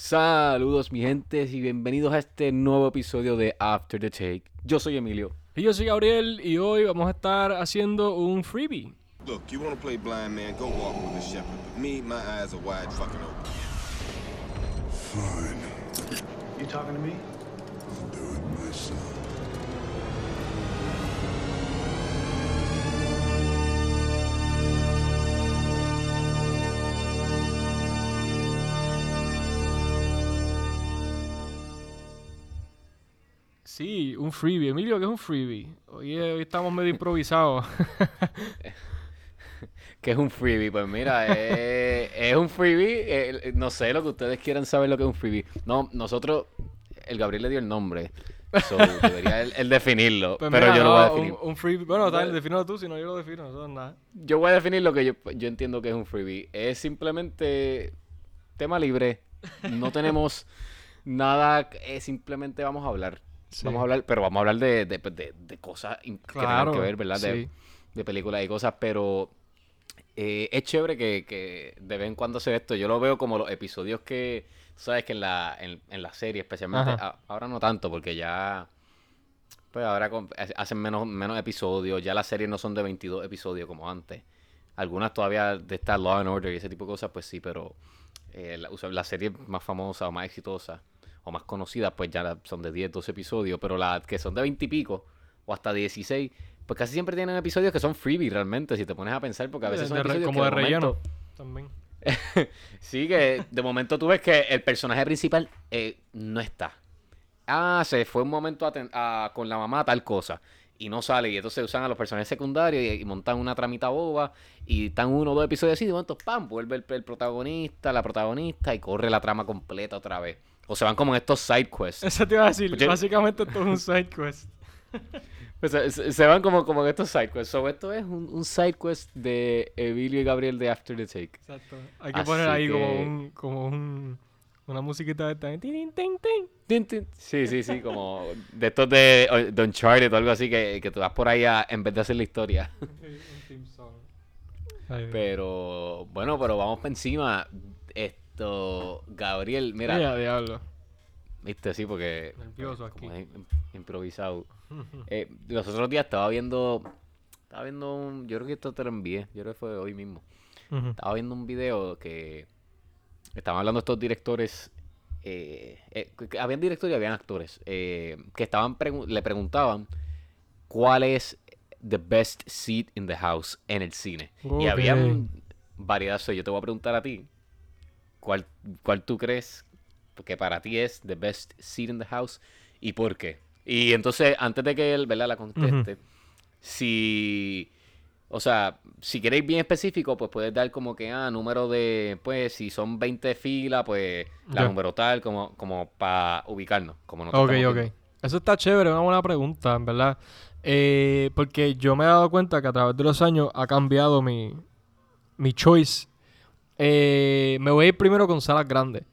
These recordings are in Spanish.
Saludos mi gente y bienvenidos a este nuevo episodio de After the Take. Yo soy Emilio. Y yo soy Gabriel y hoy vamos a estar haciendo un freebie. Look, you want to play blind man? Go walk with the shepherd. But me, my eyes are wide fucking open. Fine. You talking to me? I'll do it myself. Sí, un freebie. Emilio, ¿qué es un freebie? Hoy, hoy estamos medio improvisados. ¿Qué es un freebie? Pues mira, es, es un freebie. eh, no sé lo que ustedes quieran saber lo que es un freebie. No, nosotros, el Gabriel le dio el nombre. So, debería él, él definirlo. Pues pero mira, yo lo voy a definir. Un, un freebie. Bueno, tal, defínalo tú, si no yo lo defino. Eso es nada. Yo voy a definir lo que yo, yo entiendo que es un freebie. Es simplemente tema libre. No tenemos nada. Es simplemente vamos a hablar. Sí. Vamos a hablar, pero vamos a hablar de, de, de- de cosas que tengan que ver, ¿verdad? De, sí. de películas y cosas, pero eh, es chévere que, que de vez en cuando se ve esto. Yo lo veo como los episodios que, sabes que en la, en, en la serie, especialmente, a- ahora no tanto, porque ya, pues ahora con- hacen menos, menos episodios, ya las series no son de 22 episodios como antes. Algunas todavía de esta Law and Order y ese tipo de cosas, pues sí, pero eh, la, la serie más famosa o más exitosa o más conocidas, pues ya son de 10, 12 episodios, pero las que son de 20 y pico o hasta 16, pues casi siempre tienen episodios que son freebie realmente, si te pones a pensar, porque a veces De- son de como que de relleno. momento- También. sí, que de momento tú ves que el personaje principal eh, no está. Ah, se fue un momento a ten- a- con la mamá a tal cosa. Y no sale. Y entonces usan a los personajes secundarios y, y montan una tramita boba. Y están uno o dos episodios así. De momento, ¡pam! Vuelve el, el protagonista, la protagonista. Y corre la trama completa otra vez. O se van como en estos side quests. Eso te iba a decir. Básicamente esto es un side quest. Pues, se, van como, como en estos side quests. So, esto es un, un side quest de Emilio y Gabriel de After the Take. Exacto. Hay que Así poner ahí como un... Como un... Una musiquita de esta. Tin, tin, tin. Tin, tin. Sí, sí, sí, como de estos de, de Uncharted o algo así que, que tú vas por ahí a- en vez de hacer la historia. Pero bueno, pero vamos para encima. Gabriel, mira, Mira, diablo. viste, sí, porque Nervioso como aquí. es im- improvisado. Eh, los otros días estaba viendo, estaba viendo un, yo creo que esto te lo envié, yo creo que fue hoy mismo. Estaba viendo un video que estaban hablando estos directores. eh, eh, habían directores y habían actores. eh, que estaban pregu- le preguntaban cuál es the best seat in the house en el cine. Y habían variedad. Yo te voy a preguntar a ti. ¿Cuál, ¿Cuál tú crees que para ti es the best seat in the house y por qué? Y entonces, antes de que él ¿verdad? la conteste, si. O sea, si queréis bien específico, pues puedes dar como que, ah, número de, pues, si son 20 filas, pues, la número tal, como, como para ubicarnos. Como no Ok, ok. viendo. Eso está chévere, una buena pregunta, en verdad. Eh, porque yo me he dado cuenta que a través de los años ha cambiado mi, mi choice. Eh, me voy a ir primero con salas grandes.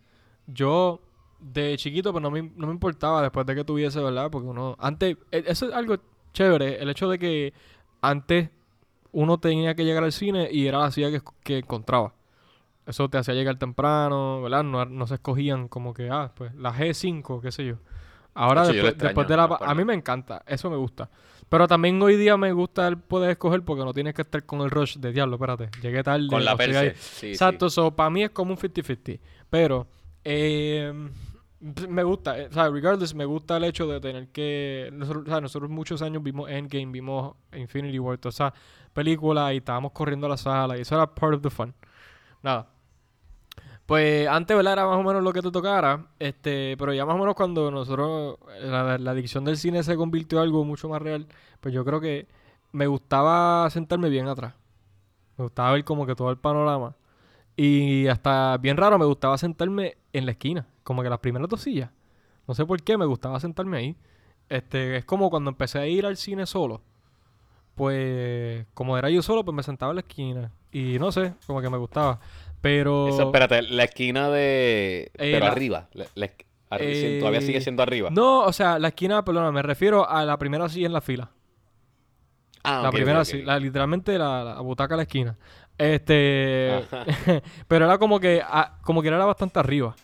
Yo, de chiquito, pues no me, no me importaba después de que tuviese, ¿verdad? Porque uno, antes, e- eso es algo chévere, el hecho de que antes uno tenía que llegar al cine y era la silla que, que encontraba. Eso te hacía llegar temprano, ¿verdad? No, no se escogían como que, ah, pues la G5, qué sé yo. Ahora, después, después de la... A mí me encanta, eso me gusta. Pero también hoy día me gusta el poder escoger porque no tienes que estar con el rush de diablo, espérate, llegué tarde. Con la o estoy ahí". perse. Sí, sí. Exacto, so, para mí es como un 50-50. Pero, eh, me gusta, eh, o sea, regardless, me gusta el hecho de tener que. Nosotros, o sea, nosotros muchos años vimos Endgame, vimos Infinity War, toda esa película y estábamos corriendo a la sala y eso era part of the fun. Nada. Pues antes, ¿verdad? Era más o menos lo que te tocara. Este, pero ya más o menos cuando nosotros, la, adicción del cine se convirtió en algo mucho más real, pues yo creo que me gustaba sentarme bien atrás. Me gustaba ver como que todo el panorama. Y hasta bien raro, me gustaba sentarme en la esquina, como que las primeras dos sillas. No sé por qué, me gustaba sentarme ahí. Este, es como cuando empecé a ir al cine solo. Pues, como era yo solo, pues me sentaba en la esquina. Y no sé, como que me gustaba. Pero. Eso, espérate, la esquina de. pero la- arriba. la- la Eh, todavía sigue siendo arriba. No, o sea, la esquina, perdona, me refiero a la primera silla en la fila. Ah, la primera, ok, sí, ok. la- literalmente la, la butaca a la esquina. Este, pero era como que, ah, como que era bastante arriba.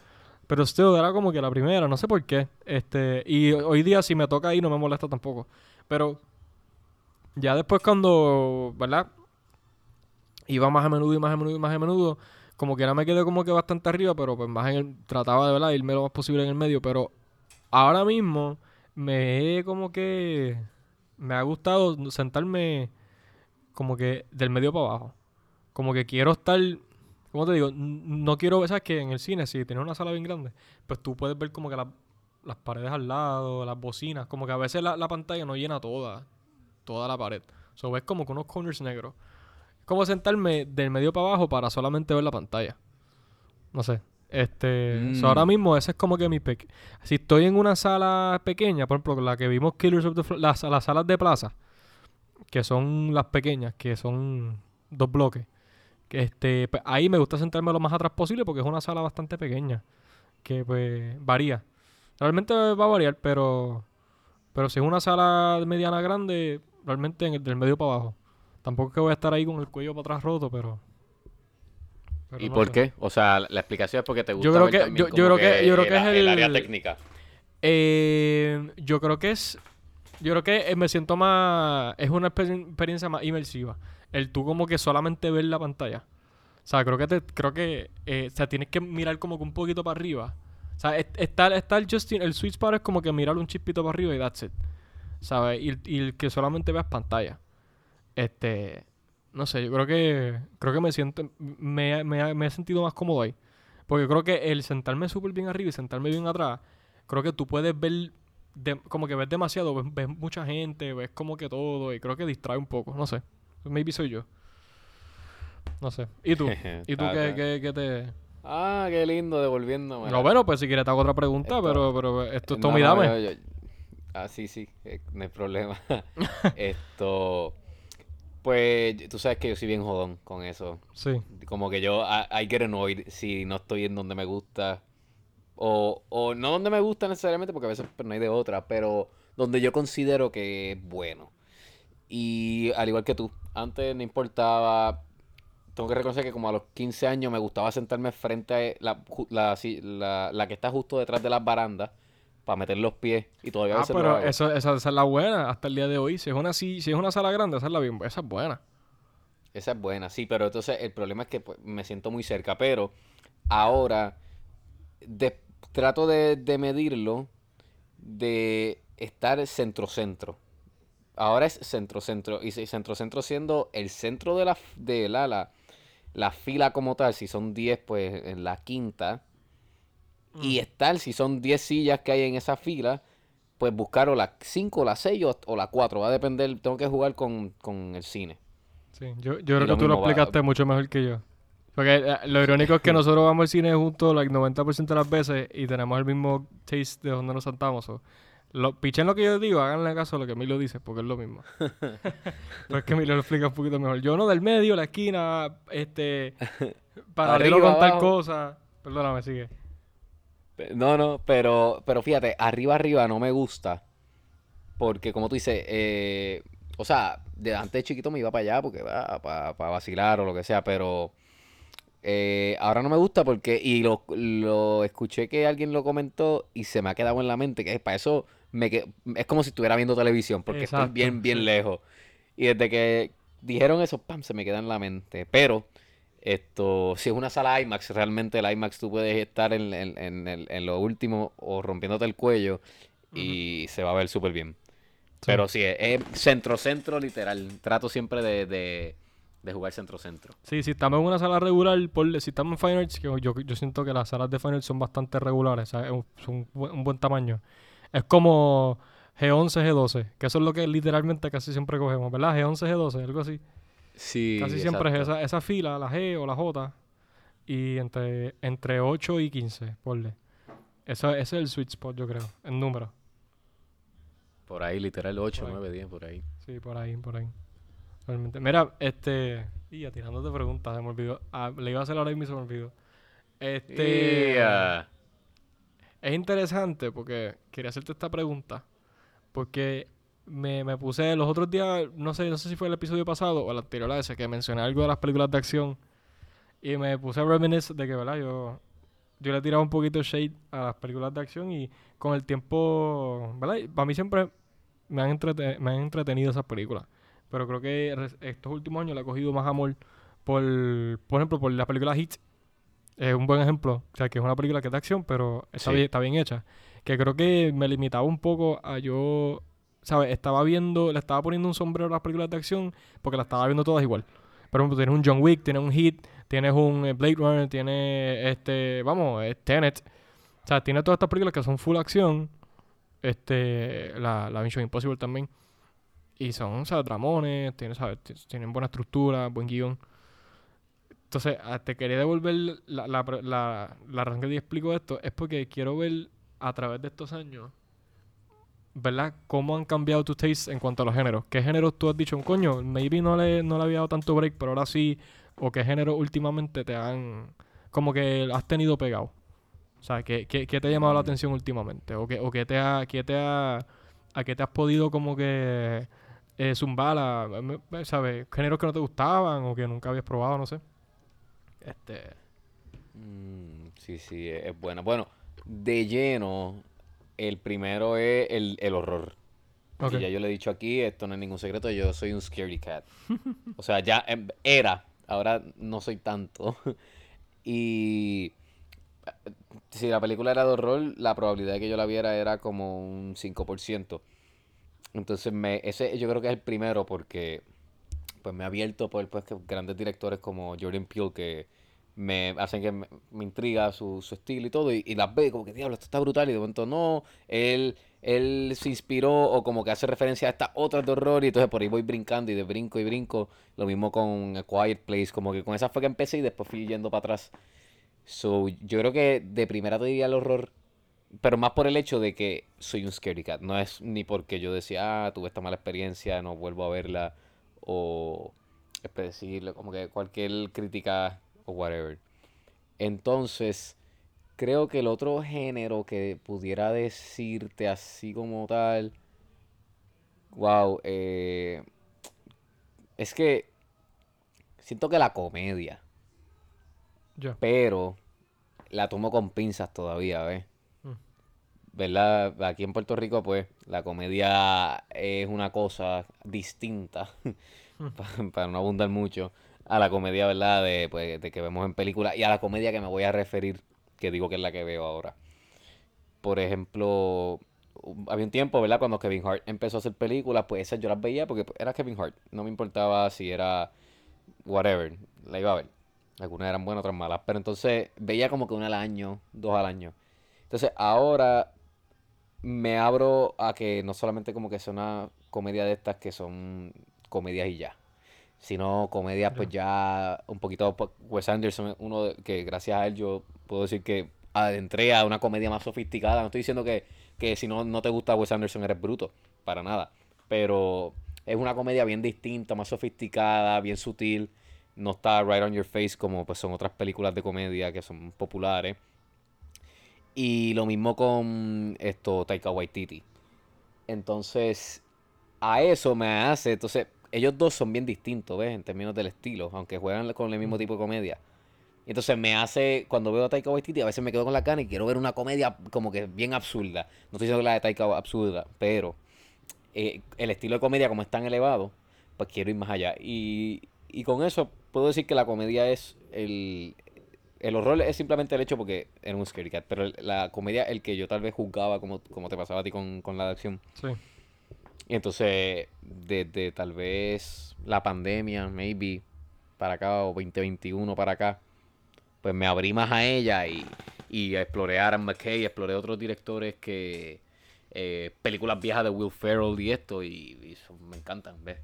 Pero still era como que la primera, no sé por qué. Este, y hoy día si me toca ahí no me molesta tampoco. Pero ya después cuando, ¿verdad? Iba más a menudo y más a menudo y más a menudo, como que ahora me quedé como que bastante arriba, pero pues más en el, trataba de, ¿verdad? Irme lo más posible en el medio, pero ahora mismo me como que me ha gustado sentarme como que del medio para abajo. Como que quiero estar, ¿cómo te digo? No quiero, ¿sabes que En el cine, si tienes una sala bien grande, pues tú puedes ver como que la- las paredes al lado, las bocinas, como que a veces la, la pantalla no llena toda, toda la pared. O sea, ves como que unos corners negros. Como sentarme del medio para abajo para solamente ver la pantalla. No sé. Este, so Mm. ahora mismo ese es como que mi pick. Si estoy en una sala pequeña, por ejemplo, la que vimos Killers of the Fl- las, las salas de plaza, que son las pequeñas, que son dos bloques. Que este, pues, ahí me gusta sentarme lo más atrás posible porque es una sala bastante pequeña, que pues varía. Realmente va a variar, pero pero si es una sala mediana grande, realmente en el del medio para abajo. Tampoco es que voy a estar ahí con el cuello para atrás roto, pero, pero ¿Y no por sé. qué? O sea, la explicación es porque te gusta Yo creo que- también yo- creo que- yo creo que el, es el área el- técnica. Eh, yo creo que es. Yo creo que eh, me siento más. Es una exper- experiencia más inmersiva. El tú como que solamente ver la pantalla. O sea, creo que te, creo que. eh, o sea, tienes que mirar como que un poquito para arriba. O sea, es- está, está el Justin, el sweet spot es como que mirar un chispito para arriba y that's it. ¿Sabes? Y, y el que solamente veas pantalla. Este. No sé, yo creo que. Creo que me siento. Me, me, me he sentido más cómodo ahí. Porque creo que el sentarme súper bien arriba y sentarme bien atrás creo que tú puedes ver, de- como que ves demasiado, ves, ves mucha gente, ves como que todo, y creo que distrae un poco, no sé. Maybe soy yo. No sé. ¿Y tú? ¿Y tú Está- qué, qué, qué te...? Ah, qué lindo, devolviéndome. No, bueno, pues si quieres te hago otra pregunta, Esto- pero, pero esto es No, Tommy no, Dame. yo- yo- Ah, sí, sí, eh, no hay problema. Esto, pues, tú sabes que yo soy bien jodón con eso. Sí. Como que yo, I, I get annoyed si no estoy en donde me gusta. O, o no donde me gusta necesariamente, porque a veces pues, no hay de otra, pero donde yo considero que es bueno. Y al igual que tú, antes no importaba. Tengo que reconocer que como a los 15 años me gustaba sentarme frente a la, la, la que está justo detrás de las barandas para meter los pies y todavía Ah, pero eso, esa, esa es la buena hasta el día de hoy. Si es una, si, si es una sala grande, esa es la bien, esa es buena. Esa es buena, sí, pero entonces el problema es que pues, me siento muy cerca, pero ahora de- trato de, de medirlo de estar centro-centro. Ahora es centro-centro, y centro-centro siendo el centro de la, de la, la, la fila como tal, si son 10, pues en la quinta, y estar, si son 10 sillas que hay en esa fila, pues buscar o la 5, la 6 o, o la 4, va a depender, tengo que jugar con, con el cine. Sí, yo, yo creo que tú lo va- explicaste mucho mejor que yo. Porque eh, lo irónico es que nosotros vamos al cine juntos like 90% de las veces y tenemos el mismo taste de donde nos sentamos. so, Lo, pichen lo que yo digo, háganle caso a lo que Emilio dice, porque es lo mismo. Pero es que Emilio lo explica un poquito mejor. Yo no del medio, la esquina, este, paralelo Arriba, con tal cosa. Perdóname, sigue. No, no, pero, pero fíjate, arriba, arriba no me gusta. Porque como tú dices, eh, o sea, de antes de chiquito me iba para allá porque va para vacilar o lo que sea, pero eh, ahora no me gusta porque, y lo, lo escuché que alguien lo comentó y se me ha quedado en la mente, que para eso me que- es como si estuviera viendo televisión, porque estoy Exacto, bien, bien sí. lejos. Y desde que dijeron eso, pam, se me queda en la mente. Pero esto, si es una sala IMAX, realmente el IMAX tú puedes estar en, en- en en lo último o rompiéndote el cuello y se va a ver súper bien. Pero sí, es, centro-centro literal. Trato siempre de, de, de jugar centro-centro. Sí, si estamos en una sala regular, por, si estamos en Fine Arts, que yo, yo siento que las salas de Fine Arts son bastante regulares, son un un buen tamaño. Es como G11, G12, que eso es lo que literalmente casi siempre cogemos, ¿verdad? G11, G12, algo así. Sí, Casi siempre es esa, esa fila, la G o la J, y entre, entre 8 y 15, ponle. Eso, ese es el sweet spot, yo creo, en número. Por ahí, literal, 8, Por ahí. 9, 10, por ahí. Sí, por ahí, por ahí. Realmente. Mira, este. Y tirándote preguntas, se me olvidó. Ah, le iba a hacer ahora mismo y se me olvidó. Este. Es interesante porque quería hacerte esta pregunta. Porque me, me puse los otros días, no sé, no sé si fue el episodio pasado o el anterior a ese, que mencioné algo de las películas de acción. Y me puse a reminisce de que, ¿verdad? Yo yo le he tirado un poquito de shade a las películas de acción y con el tiempo, ¿verdad? Y Para mí siempre me han, entrete- me han entretenido esas películas. Pero creo que estos últimos años le he cogido más amor por, por ejemplo, por la película Hit. Es un buen ejemplo. O sea, que es una película que es de acción, pero está, Sí. bien, está bien hecha. Que creo que me limitaba un poco a yo, ¿sabes? Estaba viendo, le estaba poniendo un sombrero a las películas de acción porque las estaba viendo todas igual. Por ejemplo, tienes un John Wick, tienes un Hit, tienes un eh, Blade Runner, tienes este, vamos, Tenet. O sea, tiene todas estas películas que son full acción. Este, la, la Mission Impossible también. Y son, o sea, dramones, tienen, ¿sabes? Tienen buena estructura, buen guion. Entonces, ah, te quería devolver la, la, la, la razón que te explico esto. Es porque quiero ver a través de estos años, ¿verdad? Cómo han cambiado tus tastes en cuanto a los géneros. ¿Qué géneros tú has dicho, coño, maybe no le, no le había dado tanto break, pero ahora sí? ¿O qué géneros últimamente te han, como que has tenido pegado? O sea, ¿qué, qué, qué te ha llamado la atención últimamente? ¿O qué, o qué te ha, qué te ha, a qué te has podido como que eh, zumbar a, ¿sabes? Géneros que no te gustaban o que nunca habías probado, no sé. Este, Mm, sí, sí, es buena. Bueno, de lleno, el primero es el, el horror. ok. Y ya yo le he dicho aquí, esto no es ningún secreto, yo soy un scaredy cat. O sea, ya em, era, ahora no soy tanto. Y eh, si la película era de horror, la probabilidad de que yo la viera era como un 5%. Entonces, me, ese yo creo que es el primero porque pues me ha abierto por pues, que grandes directores como Jordan Peele que me hacen que me, me intriga su, su estilo y todo y, y las ve como que diablo esto está brutal y de momento no él él se inspiró o como que hace referencia a estas otras de horror y entonces por ahí voy brincando y de brinco y brinco lo mismo con A Quiet Place como que con esa fue que empecé y después fui yendo para atrás so yo creo que de primera te diría el horror pero más por el hecho de que soy un scaredy cat. No es ni porque yo decía, ah, tuve esta mala experiencia, no vuelvo a verla. O es decirle, como que cualquier crítica o whatever. Entonces, creo que el otro género que pudiera decirte así como tal. Wow, eh, es que siento que la comedia, pero la tomo con pinzas todavía, ¿ves? Mm. ¿verdad? Aquí en Puerto Rico, pues, la comedia es una cosa distinta, pa- para no abundar mucho, a la comedia, ¿verdad? De, pues, de que vemos en películas y a la comedia que me voy a referir, que digo que es la que veo ahora. Por ejemplo, había un tiempo, ¿verdad? Cuando Kevin Hart empezó a hacer películas, pues esas yo las veía porque pues, era Kevin Hart. No me importaba si era whatever, la iba a ver. Algunas eran buenas, otras malas. Pero entonces veía como que una al año, dos al año. Entonces ahora me abro a que no solamente como que sea una comedia de estas que son comedias y ya, sino comedias pues ya un poquito, pues, Wes Anderson uno de- que gracias a él yo puedo decir que adentré a una comedia más sofisticada. No estoy diciendo que, que si no, no te gusta Wes Anderson eres bruto, para nada, pero es una comedia bien distinta, más sofisticada, bien sutil, no está right on your face como pues son otras películas de comedia que son populares. Y lo mismo con esto, Taika Waititi. Entonces, a eso me hace. Entonces, ellos dos son bien distintos, ¿ves? En términos del estilo, aunque juegan con el mismo tipo de comedia. Entonces, me hace. Cuando veo a Taika Waititi, a veces me quedo con la cara y quiero ver una comedia como que bien absurda. No estoy diciendo que la de Taika absurda, pero eh, el estilo de comedia, como es tan elevado, pues quiero ir más allá. Y, y con eso, puedo decir que la comedia es el, el horror es simplemente el hecho porque era un scary cat, pero la comedia, el que yo tal vez juzgaba como, como te pasaba a ti con, con la de acción. Sí. Y entonces, desde tal vez la pandemia, maybe, para acá, o 2021 para acá, pues me abrí más a ella y, y exploré a Aaron McKay, exploré otros directores que... eh, películas viejas de Will Ferrell y esto, y, y son- me encantan, ¿ves?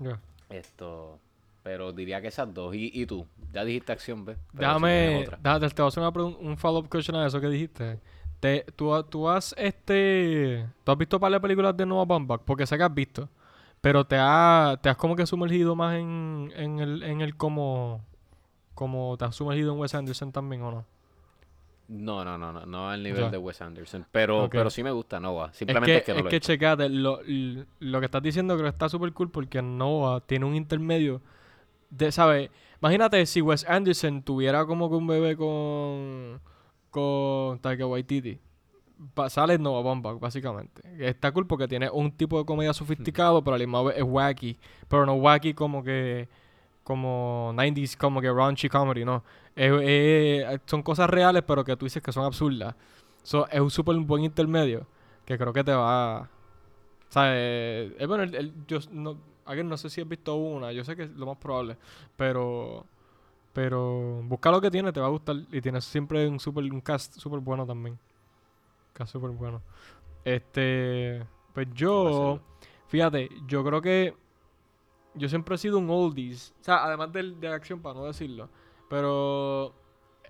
Ya. Esto... Pero diría que esas dos. ¿Y, y tú? Ya dijiste acción, ¿ves? Pero Déjame, déjate, te voy a hacer una un follow-up question a eso que dijiste. Te, tú, tú has este, tú has visto varias películas de Noah Baumbach, porque sé que has visto, pero te, ha, te has como que sumergido más en, en el, en el como, como te has sumergido en Wes Anderson también, ¿o no? No, no, no, no, no al nivel de Wes Anderson. Pero, pero sí me gusta Nova. Es Simplemente que, es que, no es lo que checate, lo, lo que estás diciendo creo que está súper cool porque Noah tiene un intermedio de, ¿sabes? Imagínate si Wes Anderson tuviera como que un bebé con, con Taika Waititi. Sale Nova Bomba, básicamente. Está cool porque tiene un tipo de comedia sofisticado, pero al mismo vez es wacky. Pero no wacky como que. Como 90s, como que raunchy comedy, no. Es- es- son cosas reales, pero que tú dices que son absurdas. So, es un súper buen intermedio que creo que te va. O sea, eh, bueno, el- el- yo no, again, no sé si has visto una, yo sé que es lo más probable, pero. Pero busca lo que tiene, te va a gustar. Y tiene siempre un, super, un cast súper bueno también. Cast súper bueno. Este. Pues yo. Fíjate, yo creo que. Yo siempre he sido un oldies. O sea, además del- de, acción, para no decirlo. Pero.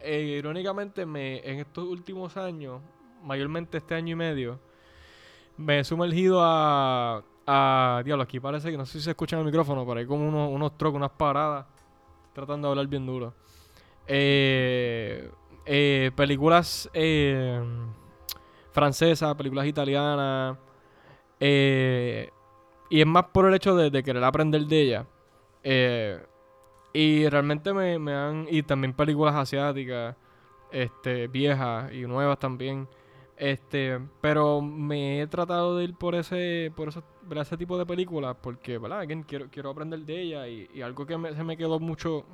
eh, irónicamente, me, en estos últimos años, mayormente este año y medio, me he sumergido a. a diablo, aquí parece que no sé si se escucha en el micrófono, pero hay como unos, unos trocos, unas paradas. Tratando de hablar bien duro. Eh, eh, películas eh, francesas, películas italianas. eh, y es más por el hecho de, querer aprender de ellas. Y realmente me, me han. Y también películas asiáticas. Este, viejas y nuevas también. Este, pero me he tratado de ir por ese, por eso, ¿verdad? ese tipo de películas porque, ¿verdad? Again, quiero, quiero aprender de ella y, y algo que me- se me quedó mucho,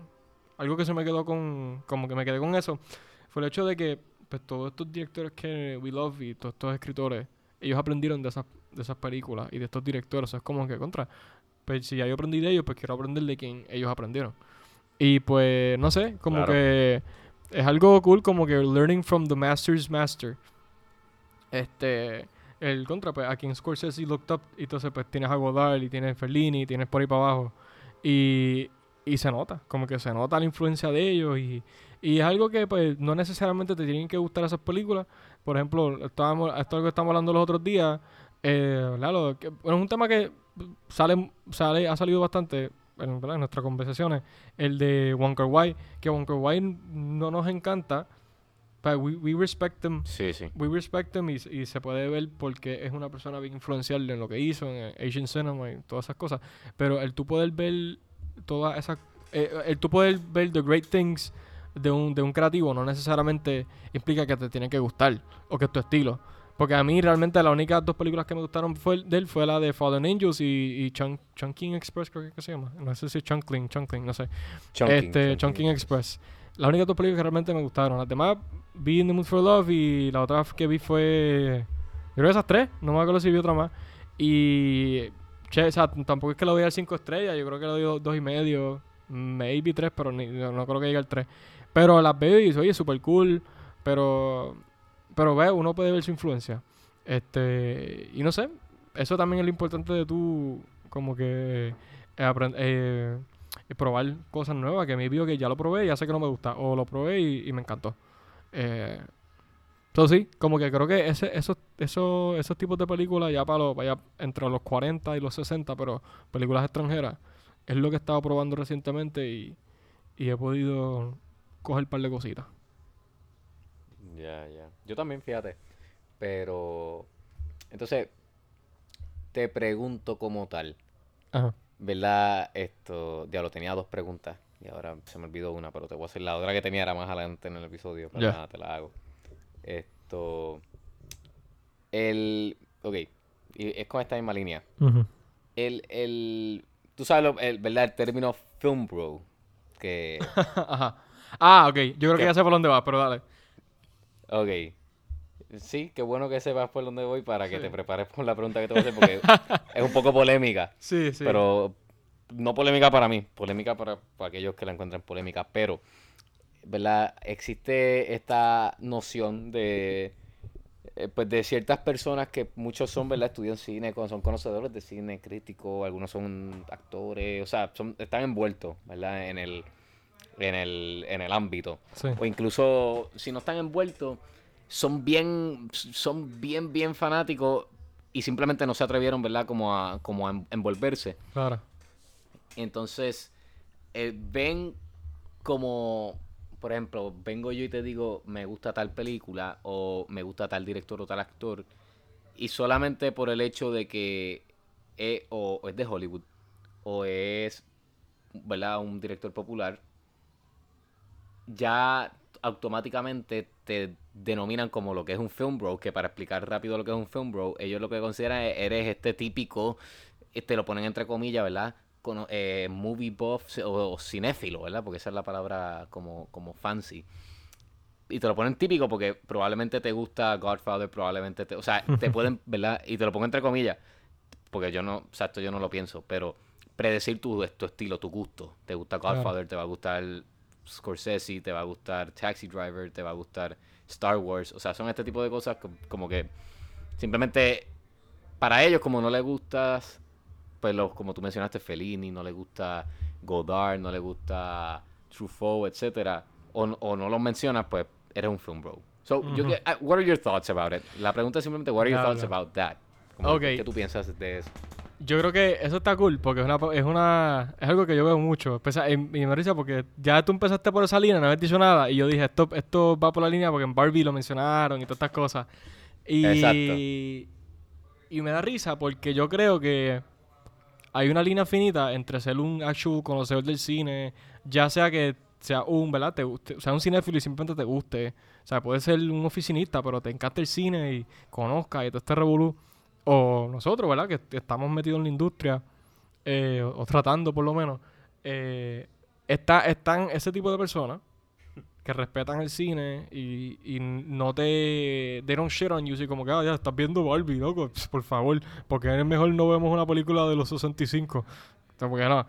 algo que se me quedó con, como que me quedé con eso, fue el hecho de que, pues, todos estos directores que we love y todos estos escritores, ellos aprendieron de esas, de esas películas y de estos directores, o sea, es como que contra, pues, si ya yo aprendí de ellos, pues quiero aprender de quien ellos aprendieron. Y pues, no sé, como Claro. que es algo cool, como que learning from the master's master. Este, el contra, pues, a quien Scorsese looked up, y entonces, pues, tienes a Godard y tienes Fellini, y tienes por ahí para abajo. Y, y se nota, como que se nota la influencia de ellos. Y, y es algo que, pues, no necesariamente te tienen que gustar esas películas. Por ejemplo, estábamos, esto es algo que estamos hablando los otros días. Eh. Lo que- bueno, es un tema que sale, sale, ha salido bastante en, en nuestras conversaciones. El de Wonka que Wonka no nos encanta. Pero we, we respect them Sí, sí. we respect him y, y se puede ver porque es una persona bien influencial en lo que hizo en Asian cinema y todas esas cosas. Pero el tú poder ver todas esas... eh, el tú poder ver the great things de un, de un creativo no necesariamente implica que te tiene que gustar o que es tu estilo. Porque a mí realmente las únicas dos películas que me gustaron fue, de él fue la de Fallen Angels y, y Chun- Chunking Express, creo que, se llama. No sé si es Chunkling, Chunkling, no sé Chunking, este, Chunking Express. Las únicas dos películas que realmente me gustaron. Las demás vi In the Mood for Love y la otra que vi fue. Yo creo que esas tres. No me acuerdo si vi otra más. Y. Che, o sea, tampoco es que le doy al 5 estrellas. Yo creo que le doy do- dos y medio. Maybe tres, pero ni- no, no creo que llegue al 3. Pero las veo y digo, oye, super cool. Pero. Pero ve, uno puede ver su influencia. Este. Y no sé. Eso también es lo importante de tú. Como que. aprender. Eh, y probar cosas nuevas que me vio que ya lo probé y ya sé que no me gusta. O lo probé y me encantó. Eh, sí, como que creo que ese, esos, esos, esos tipos de películas ya para los, vaya entre los 40 y los 60, pero películas extranjeras, es lo que he estado probando recientemente y, y he podido coger un par de cositas. Ya, ya. Yo también, fíjate. Pero. Entonces, te pregunto como tal. Ajá. ¿Verdad? Esto. Diablo, tenía dos preguntas. Y ahora se me olvidó una, pero te voy a hacer la otra que tenía era más adelante en el episodio. Pero nada, te la hago. Esto. El. Ok. Y es con esta misma línea. El. el Tú sabes, lo- el, ¿verdad? El término film bro. Que. Ajá. Ah, ok. Yo creo que ya sé por dónde va, pero dale. Ok. Sí, qué bueno que sepas por dónde voy para que te prepares por la pregunta que te voy a hacer porque es un poco polémica. Sí, sí. Pero no polémica para mí, polémica para, para aquellos que la encuentran polémica. Pero, ¿verdad? Existe esta noción de, eh, pues de ciertas personas que muchos son, ¿verdad? Estudian cine, son conocedores de cine, críticos, algunos son actores, o sea, son, están envueltos, ¿verdad? En el, en el, en el ámbito. Sí. O incluso, si no están envueltos, son bien, son bien, bien fanáticos y simplemente no se atrevieron, ¿verdad? Como a, como a en- envolverse. Claro. Entonces, eh, ven como, por ejemplo, vengo yo y te digo, me gusta tal película o me gusta tal director o tal actor, y solamente por el hecho de que es, o, es de Hollywood o es ¿verdad? un director popular, ya automáticamente te denominan como lo que es un film bro, que para explicar rápido lo que es un film bro, ellos lo que consideran es, eres este típico, te lo ponen entre comillas, ¿verdad? Con, eh, movie buff o, o cinéfilo, ¿verdad? Porque esa es la palabra como, como fancy. Y te lo ponen típico porque probablemente te gusta Godfather, probablemente te... O sea, te pueden, ¿verdad? Y te lo pongo entre comillas, porque yo no, o sea, esto yo no lo pienso, pero predecir tu, tu estilo, tu gusto. Te gusta Claro. Godfather, te va a gustar Scorsese, te va a gustar Taxi Driver, te va a gustar Star Wars. O sea, son este tipo de cosas co- como que simplemente para ellos, como no les gustas, pues los, como tú mencionaste, Fellini, no les gusta Godard, no les gusta Truffaut, etcétera, o, o no los mencionas, pues eres un film bro. So, yo Ujú. que- ah, what are your thoughts about it? La pregunta es simplemente, what are your Diablo. thoughts about that? Como. ¿Qué tú piensas de eso? Yo creo que eso está cool porque es una, es una es algo que yo veo mucho. Espesa- y, y me da risa porque ya tú empezaste por esa línea, no habías dicho nada y yo dije, esto, esto va por la línea porque en Barbie lo mencionaron y todas estas cosas. Y, Exacto. y me da risa porque yo creo que hay una línea finita entre ser un actual conocedor del cine, ya sea que sea un, ¿verdad? Te guste, sea, un cinéfilo y simplemente te guste. O sea, puede ser un oficinista, pero te encanta el cine y conozca y todo este revolú. O nosotros, ¿verdad? Que estamos metidos en la industria, eh, o, o tratando por lo menos. eh, está, están ese tipo de personas que respetan el cine y, y no te... They don't shit on you. Así como que, ah, ya, estás viendo Barbie, loco. Por favor. Porque es mejor no vemos una película de los 65. O sea, porque no.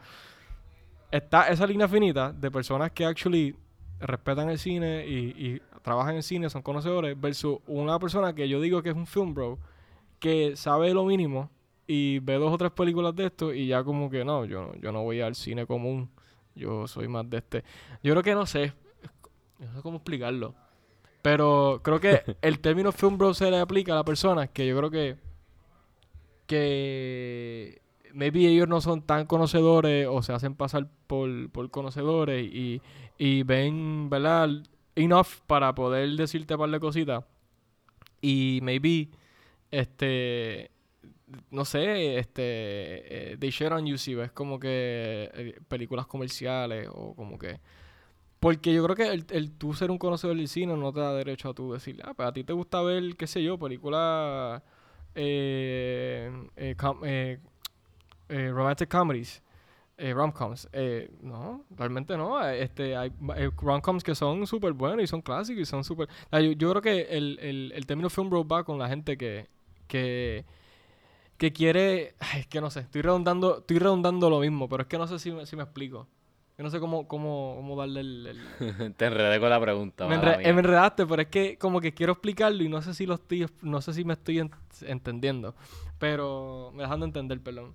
Está esa línea finita de personas que actually respetan el cine y, y trabajan en cine, son conocedores, versus una persona que yo digo que es un film bro, que sabe lo mínimo y ve dos o tres películas de esto y ya como que no, yo, yo no voy al cine común, yo soy más de este. Yo creo que no sé, no sé cómo explicarlo, pero creo que el término film bro se le aplica a la persona que yo creo que que maybe ellos no son tan conocedores o se hacen pasar por, por conocedores y, y ven, ¿verdad? Enough para poder decirte un par de cositas. Y maybe, este, no sé, este, eh, they share on you si ves como que eh, películas comerciales o como que... Porque yo creo que el, el tú ser un conocedor del cine no te da derecho a tú decir, ah, pues a ti te gusta ver, qué sé yo, películas eh, eh, eh, eh, romantic comedies, rom-coms. No, realmente no. Este, hay rom-coms que son súper buenos y son clásicos y son súper... yo, creo que el, el, el término film bro va con la gente que, que, que quiere... Es que no sé, estoy redundando, estoy redundando lo mismo, pero es que no sé si si me explico. Yo no sé cómo, cómo, cómo darle el- el, Te enredé con la pregunta. me, mala enre- mía. me enredaste, pero es que como que quiero explicarlo y no sé si lo estoy, no sé si me estoy en- entendiendo. Pero me dejando entender, perdón.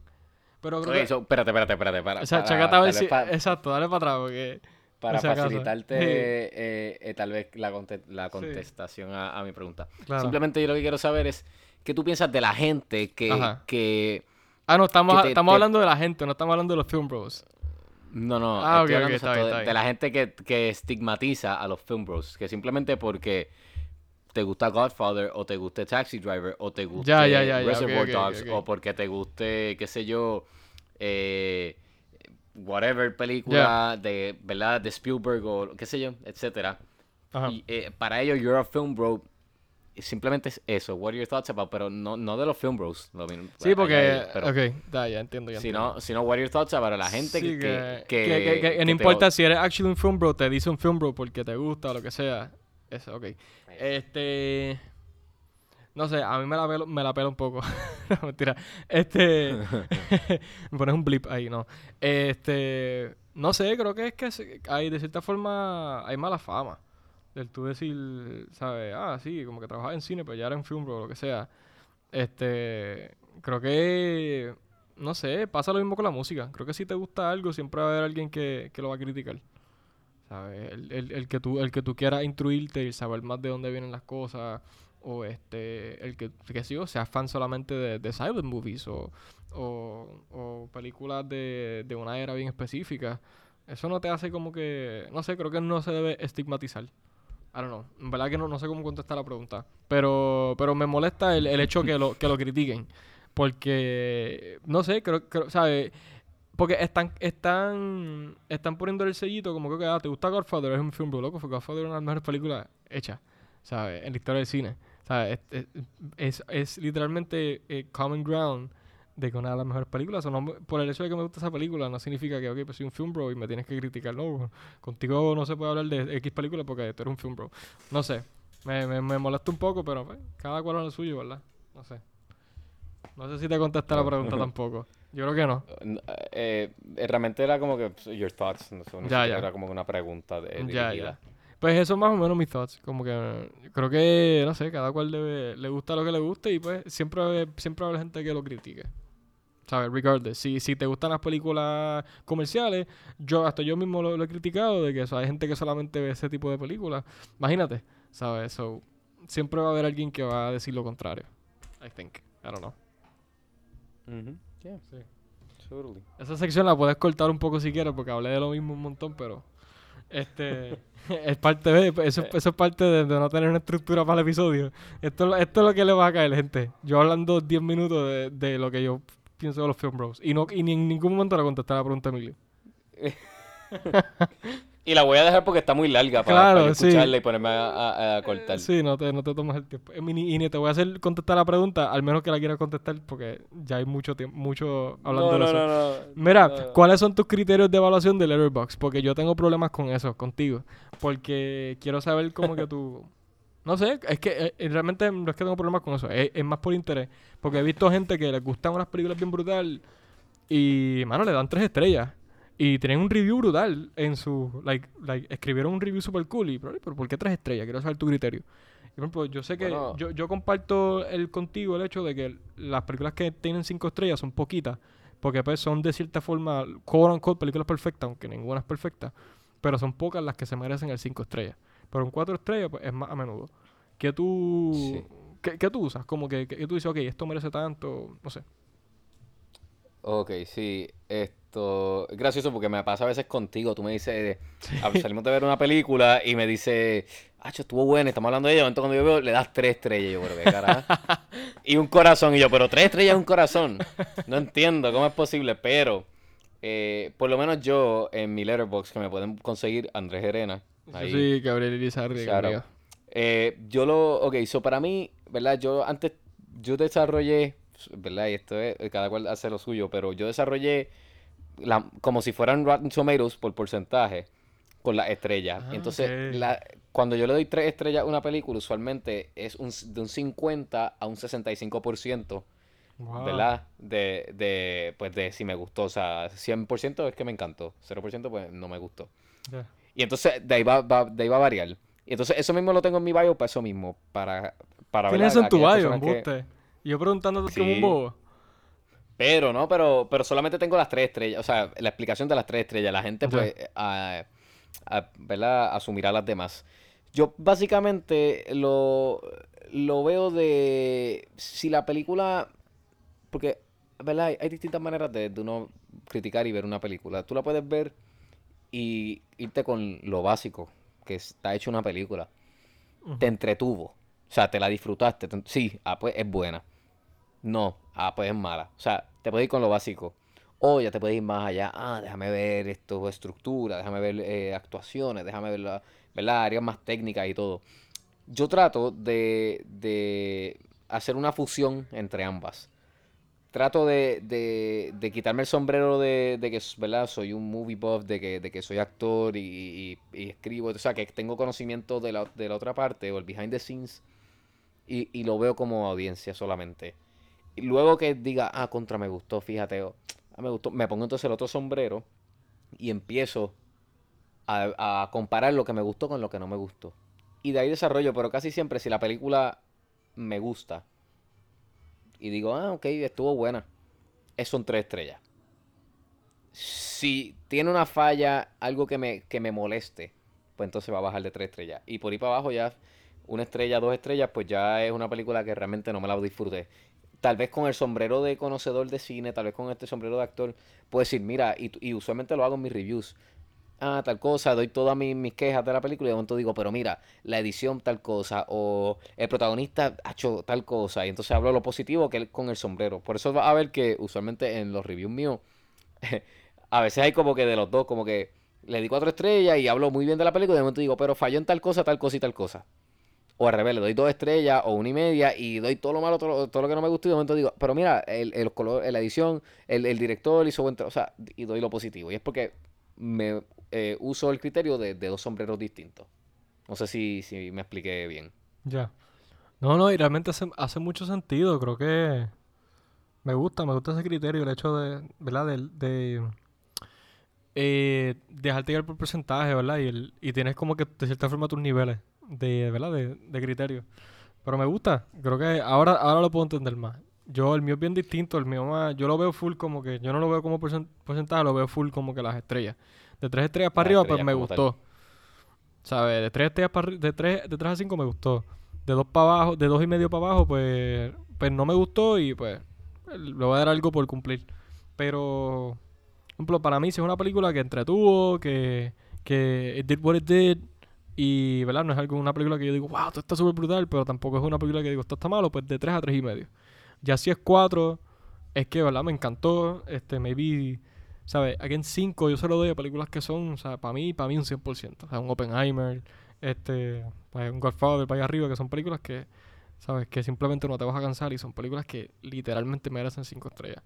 Pero creo Ok, que, so, espérate, espérate, espérate. Para, o sea, para- tal si, pa- exacto, dale para atrás porque para facilitarte Sí. eh, eh, tal vez la, conte- la Sí. contestación a, a mi pregunta. Claro. Simplemente yo lo que quiero saber es qué tú piensas de la gente que, que Ah, no, estamos, te- estamos te- hablando de la gente, no estamos hablando de los film bros. No, no, Ah, estoy ok, ok, hablando está exacto bien, de, está de bien. la gente que, que estigmatiza a los film bros, que simplemente porque te gusta Godfather o te guste Taxi Driver o te guste Ya, ya, ya, ya, Reservoir ok, ok, Dogs o porque te guste, qué sé yo, eh, whatever película de, ¿verdad? De Spielberg o qué sé yo, etcétera. Y, eh, para ellos, you're a film bro. Simplemente es eso. What are your thoughts about? Pero no, no de los film bros. lo mismo, Sí, porque... pero ok, da, ya entiendo, ya entiendo. sino, sino, what are your thoughts about la gente Sí, que, que, que, no importa si eres actually un film bro, te dice un film bro porque te gusta o lo que sea. Eso, ok. Este. No sé, a mí me la pelo, me la pela un poco. no, mentira. Este. me pones un blip ahí, no. Este. No sé, creo que es que hay, de cierta forma, hay mala fama. Del tú decir, ¿sabes? Ah, sí, como que trabajaba en cine, pero ya era en film o lo que sea. Este. Creo que. No sé, pasa lo mismo con la música. Creo que si te gusta algo, siempre va a haber alguien que, que lo va a criticar. ¿Sabes? El, el- el que tú, el que tú quieras instruirte y saber más de dónde vienen las cosas. O este, el que, que sí, o seas fan solamente de, de movies o, o, o películas de, de una era bien específica. Eso no te hace como que, no sé, creo que no se debe estigmatizar. I don't know. En verdad que no, no sé cómo contestar la pregunta. Pero, pero me molesta el, el hecho que lo, que lo critiquen. Porque, no sé, creo que, ¿sabes? Porque están, están, están poniendo el sellito como que, ah, ¿te gusta Godfather? Es un film loco, porque Godfather es una de las mejores películas hechas, ¿sabes? En la historia del cine. ¿Sabes? Es, es, es literalmente eh, common ground de que una de las mejores películas. O no, por el hecho de que me gusta esa película, no significa que, ok, pues soy un film bro y me tienes que criticar. No, contigo no se puede hablar de X película porque tú eres un film bro. No sé. Me, me, me molesta un poco, pero pues, cada cual a lo suyo, ¿verdad? No sé. No sé si te contesté la pregunta tampoco. Yo creo que no. N- eh, eh, realmente era como que pues, your thoughts, no sé, Ya, ya. era como una pregunta de, Ya, ya. Pues eso es más o menos mis thoughts. Como que creo que, no sé, cada cual debe, le gusta lo que le guste y pues siempre, siempre haber gente que lo critique. ¿Sabes? Regardless. Si, si te gustan las películas comerciales, yo hasta yo mismo lo, lo he criticado de que eso, hay gente que solamente ve ese tipo de películas. Imagínate, ¿sabes? So, siempre va a haber alguien que va a decir lo contrario. I think. I don't know. Ujú, yeah, Sí. totally. Esa sección la puedes cortar un poco si quieres porque hablé de lo mismo un montón, pero este es parte de eso, eso es parte de, de no tener una estructura para el episodio. Esto, es- esto es lo que le va a caer, gente. Yo hablando 10 minutos de, de lo que yo pienso de los Film Bros. Y, no, y ni en ningún momento le contesté la pregunta a Emilio. Y la voy a dejar porque está muy larga para, Claro, para yo sí. escucharla y ponerme a, a- a cortar. Sí, no te, no te tomas el tiempo. Eh, ni- Y ni te voy a hacer contestar la pregunta, al menos que la quieras contestar, porque ya hay mucho tiempo, mucho hablando no, de no, eso. Mira. ¿cuáles son tus criterios de evaluación de Letterboxd? Porque yo tengo problemas con eso, contigo. Porque quiero saber cómo que tú... No sé, es que eh, eh, realmente no es que tengo problemas con eso, es, es más por interés. Porque he visto gente que les gustan unas películas bien brutal y, mano, le dan tres estrellas. Y tienen un review brutal en su... Like, like escribieron un review super cool y, pero, pero ¿por qué tres estrellas? Quiero saber tu criterio. Por ejemplo, yo sé que Bueno. yo, yo comparto el contigo el hecho de que las películas que tienen cinco estrellas son poquitas. Porque pues son de cierta forma, quote unquote, películas perfectas, aunque ninguna es perfecta. Pero son pocas las que se merecen el cinco estrellas. Pero un cuatro estrellas, pues es más a menudo. ¿Qué tú, Sí. ¿qué, qué tú usas? Como que, que tú dices, ok, esto merece tanto, no sé. Ok, sí. Esto es gracioso porque me pasa a veces contigo. Tú me dices, a- salimos de ver una película y me dice, ah, estuvo buena, estamos hablando de ella. Entonces cuando yo veo, le das tres estrellas. Yo, pero qué carajo. y un corazón. Y yo, pero tres estrellas es un corazón. No entiendo cómo es posible, pero eh, por lo menos yo en mi letterbox que me pueden conseguir Andrés Herena. ahí, Sí, Gabriel Irizarry. Out. Eh, yo lo, ok, so para mí, ¿verdad? Yo antes, yo desarrollé, ¿verdad? Y esto es, cada cual hace lo suyo, pero yo desarrollé la, como si fueran Rotten Tomatoes por porcentaje con las estrellas. Ah, Entonces, la, cuando yo le doy tres estrellas a una película, usualmente es un, de un 50 a un 65%, Wow. ¿verdad? De, de, pues de si me gustó, o sea, 100% es que me encantó, 0% pues no me gustó. Y entonces de ahí va, va- de ahí va a variar. Y entonces eso mismo lo tengo en mi bio para eso mismo. Para, para Tienes en tu bio, que- embuste. Y yo preguntándote como un Sí. bobo. Pero no, pero, pero solamente tengo las tres estrellas. O sea, la explicación de las tres estrellas. La gente, pues, a- a- ¿verdad? Asumirá las demás. Yo básicamente lo, lo veo de si la película. Porque, ¿verdad? Hay, hay distintas maneras de, de uno criticar y ver una película. Tú la puedes ver y irte con lo básico, que está hecho una película. Te entretuvo. O sea, te la disfrutaste. te- sí, ah, pues es buena. No, ah, pues es mala. O sea, te puedes ir con lo básico. O ya te puedes ir más allá. Ah, déjame ver esto, estructura, déjame ver eh, actuaciones, déjame ver la, ¿verdad? áreas más técnicas y todo. Yo trato de, de hacer una fusión entre ambas. Trato de, de, de quitarme el sombrero de, de que ¿verdad? soy un movie buff, de que, de que soy actor y, y- y escribo, o sea, que tengo conocimiento de la, de la otra parte o el behind the scenes y, y lo veo como audiencia solamente. Y luego que diga, ah, contra me gustó, fíjate, o, ah, me gustó, me pongo entonces el otro sombrero y empiezo a, a comparar lo que me gustó con lo que no me gustó. Y de ahí desarrollo, pero casi siempre si la película me gusta y digo, ah, ok, estuvo buena, es son tres estrellas. Si tiene una falla, algo que me, que me moleste, pues entonces va a bajar de tres estrellas. Y por ahí para abajo ya, una estrella, dos estrellas, pues ya es una película que realmente no me la disfruté. Tal vez con el sombrero de conocedor de cine, tal vez con este sombrero de actor, puedo decir, mira, y, y usualmente lo hago en mis reviews. Ah, tal cosa, doy todas mis, mis quejas de la película y de momento digo, pero mira, la edición tal cosa, o el protagonista ha hecho tal cosa, y entonces hablo lo positivo que él con el sombrero. Por eso va a ver que usualmente en los reviews míos a veces hay como que de los dos, como que le di cuatro estrellas y hablo muy bien de la película y de momento digo, pero falló en tal cosa, tal cosa y tal cosa. O al revés, le doy dos estrellas o una y media y doy todo lo malo, todo todo lo que no me gustó y de momento digo, pero mira, el, el color, la edición, el, el director hizo buen trabajo, o sea, y doy lo positivo. Y es porque me eh, uso el criterio de, de dos sombreros distintos. No sé si, si me expliqué bien. Ya. No, no, y realmente hace, hace mucho sentido. Creo que me gusta, me gusta ese criterio, el hecho de, ¿verdad? De, de eh, dejarte llevar por porcentaje, ¿verdad? Y, el, y tienes como que de cierta forma tus niveles de, ¿verdad? De, de criterio. Pero me gusta, creo que ahora, ahora lo puedo entender más. Yo, el mío es bien distinto, el mío más, yo lo veo full como que, yo no lo veo como porcen- porcentaje, lo veo full como que las estrellas. De tres estrellas para Las arriba, pues me tal. gustó. ¿Sabes? De tres estrellas para de tres, de tres a cinco me gustó. De dos para abajo, de dos y medio para abajo, pues, pues no me gustó y pues le voy a dar algo por cumplir. Pero, por ejemplo, para mí si es una película que entretuvo, que, que it did what it did, y, ¿verdad? No es algo, una película que yo digo, wow, esto está súper brutal, pero tampoco es una película que digo, esto está malo, pues de 3 a 3 y medio. Ya si es 4, es que, ¿verdad? Me encantó, este, maybe, ¿sabes? Aquí en 5 yo se lo doy a películas que son, o sea, para mí, para mí un 100%. O sea, un Oppenheimer, este, pues, un Godfather, para allá arriba, que son películas que, ¿sabes? Que simplemente no te vas a cansar y son películas que literalmente merecen 5 estrellas.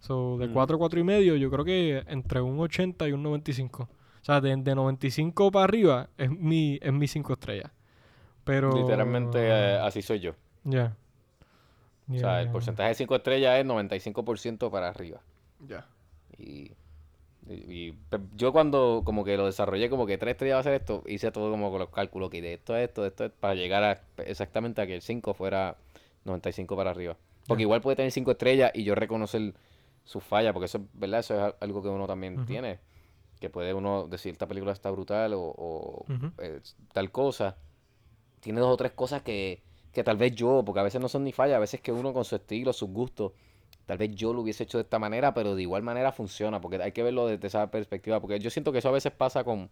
So, de Mm. 4 a 4 y medio, yo creo que entre un 80 y un 95. O sea, de, de 95 para arriba es mi, es mi 5 estrellas. Pero... Literalmente eh, así soy yo. Ya. O sea, el porcentaje de 5 estrellas es 95% para arriba. Ya. Y, y- y, pues, yo cuando como que lo desarrollé como que 3 estrellas va a ser esto, hice todo como con los cálculos que de esto a esto, de esto, a esto, para llegar a exactamente a que el 5 fuera 95 para arriba. Porque igual puede tener 5 estrellas y yo reconocer su falla, porque eso es verdad, eso es al- algo que uno también tiene. Que puede uno decir esta película está brutal o, o, eh, tal cosa. Tiene dos o tres cosas que, que tal vez yo, porque a veces no son ni fallas, a veces que uno con su estilo, sus gustos, tal vez yo lo hubiese hecho de esta manera, pero de igual manera funciona, porque hay que verlo desde esa perspectiva, porque yo siento que eso a veces pasa con,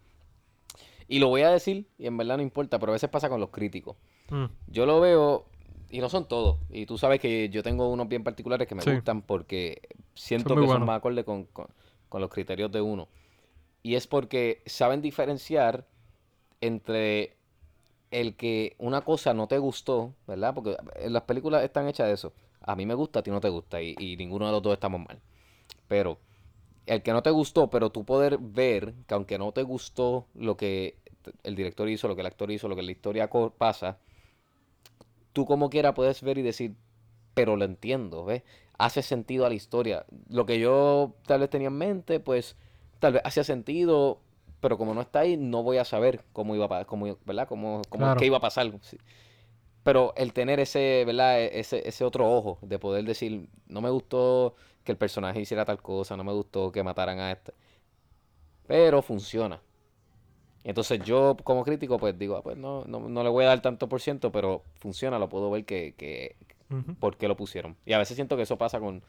y lo voy a decir, y en verdad no importa, pero a veces pasa con los críticos. Mm, Yo lo veo, y no son todos, y tú sabes que yo tengo unos bien particulares que me Sí. gustan porque siento Son que son más acorde con, con- con los criterios de uno. Y es porque saben diferenciar entre el que una cosa no te gustó, ¿verdad? Porque en las películas están hechas de eso. A mí me gusta, a ti no te gusta, y, ninguno de los dos estamos mal. Pero el que no te gustó, pero tú poder ver que aunque no te gustó lo que el director hizo, lo que el actor hizo, lo que la historia pasa, tú como quiera puedes ver y decir, pero lo entiendo, ¿ves? Hace sentido a la historia. Lo que yo tal vez tenía en mente, pues tal vez hacía sentido, pero como no está ahí, no voy a saber cómo iba a pasar, cómo, ¿verdad? Cómo, cómo- Claro. qué iba a pasar. sí. Pero el tener ese, ¿verdad? E- Ese, ese otro ojo de poder decir, no me gustó que el personaje hiciera tal cosa, no me gustó que mataran a este. Pero funciona. Entonces yo como crítico pues digo, ah, pues no, no, no le voy a dar tanto por ciento, pero funciona, lo puedo ver que, que por qué lo pusieron. Y a veces siento que eso pasa con,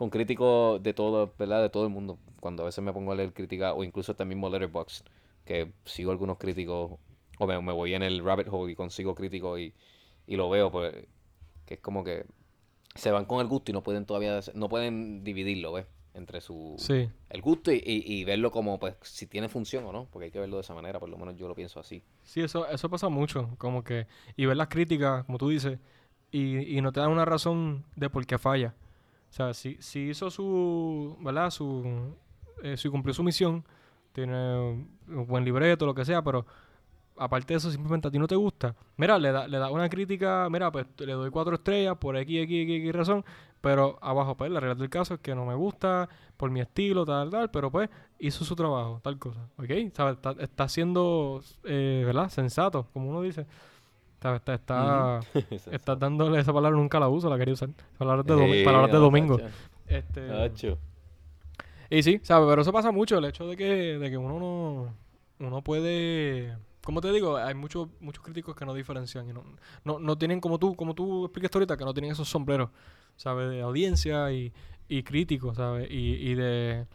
con críticos de todo, ¿verdad? De todo el mundo. Cuando a veces me pongo a leer crítica o incluso este mismo Letterboxd, que sigo algunos críticos o me, me voy en el rabbit hole y consigo críticos y, y lo veo, pues que es como que se van con el gusto y no pueden todavía, no pueden dividirlo, ¿ves? Entre su Sí. el gusto y, y- y verlo como pues si tiene función o no, porque hay que verlo de esa manera, por lo menos yo lo pienso así. Sí, eso, eso pasa mucho. Como que. Y ver las críticas, como tú dices, y, y no te dan una razón de por qué falla. O sea, si, si hizo su. ¿Verdad? Su. eh, si cumplió su misión, tiene un buen libreto, lo que sea, pero. Aparte de eso, simplemente a ti no te gusta. Mira, le da, le da una crítica, mira, pues le doy cuatro estrellas por X, X, X, X razón, pero abajo, pues la realidad del caso es que no me gusta por mi estilo, tal, tal, pero pues hizo su trabajo, tal cosa, ¿ok? ¿Sabes? Está, está siendo, eh, ¿verdad? Sensato, como uno dice. Está, está, está, estás dándole esa palabra, nunca la uso, la quería usar. Palabras de, domi- Eh, palabras de domingo. tacho, Este, tacho. y sí, ¿sabes? Pero eso pasa mucho, el hecho de que, de que uno no, uno puede, como te digo, hay muchos muchos críticos que no diferencian y no, no, no tienen como tú, como tú explicaste ahorita, que no tienen esos sombreros, ¿sabes? De audiencia y, y crítico, ¿sabes? Y, y de,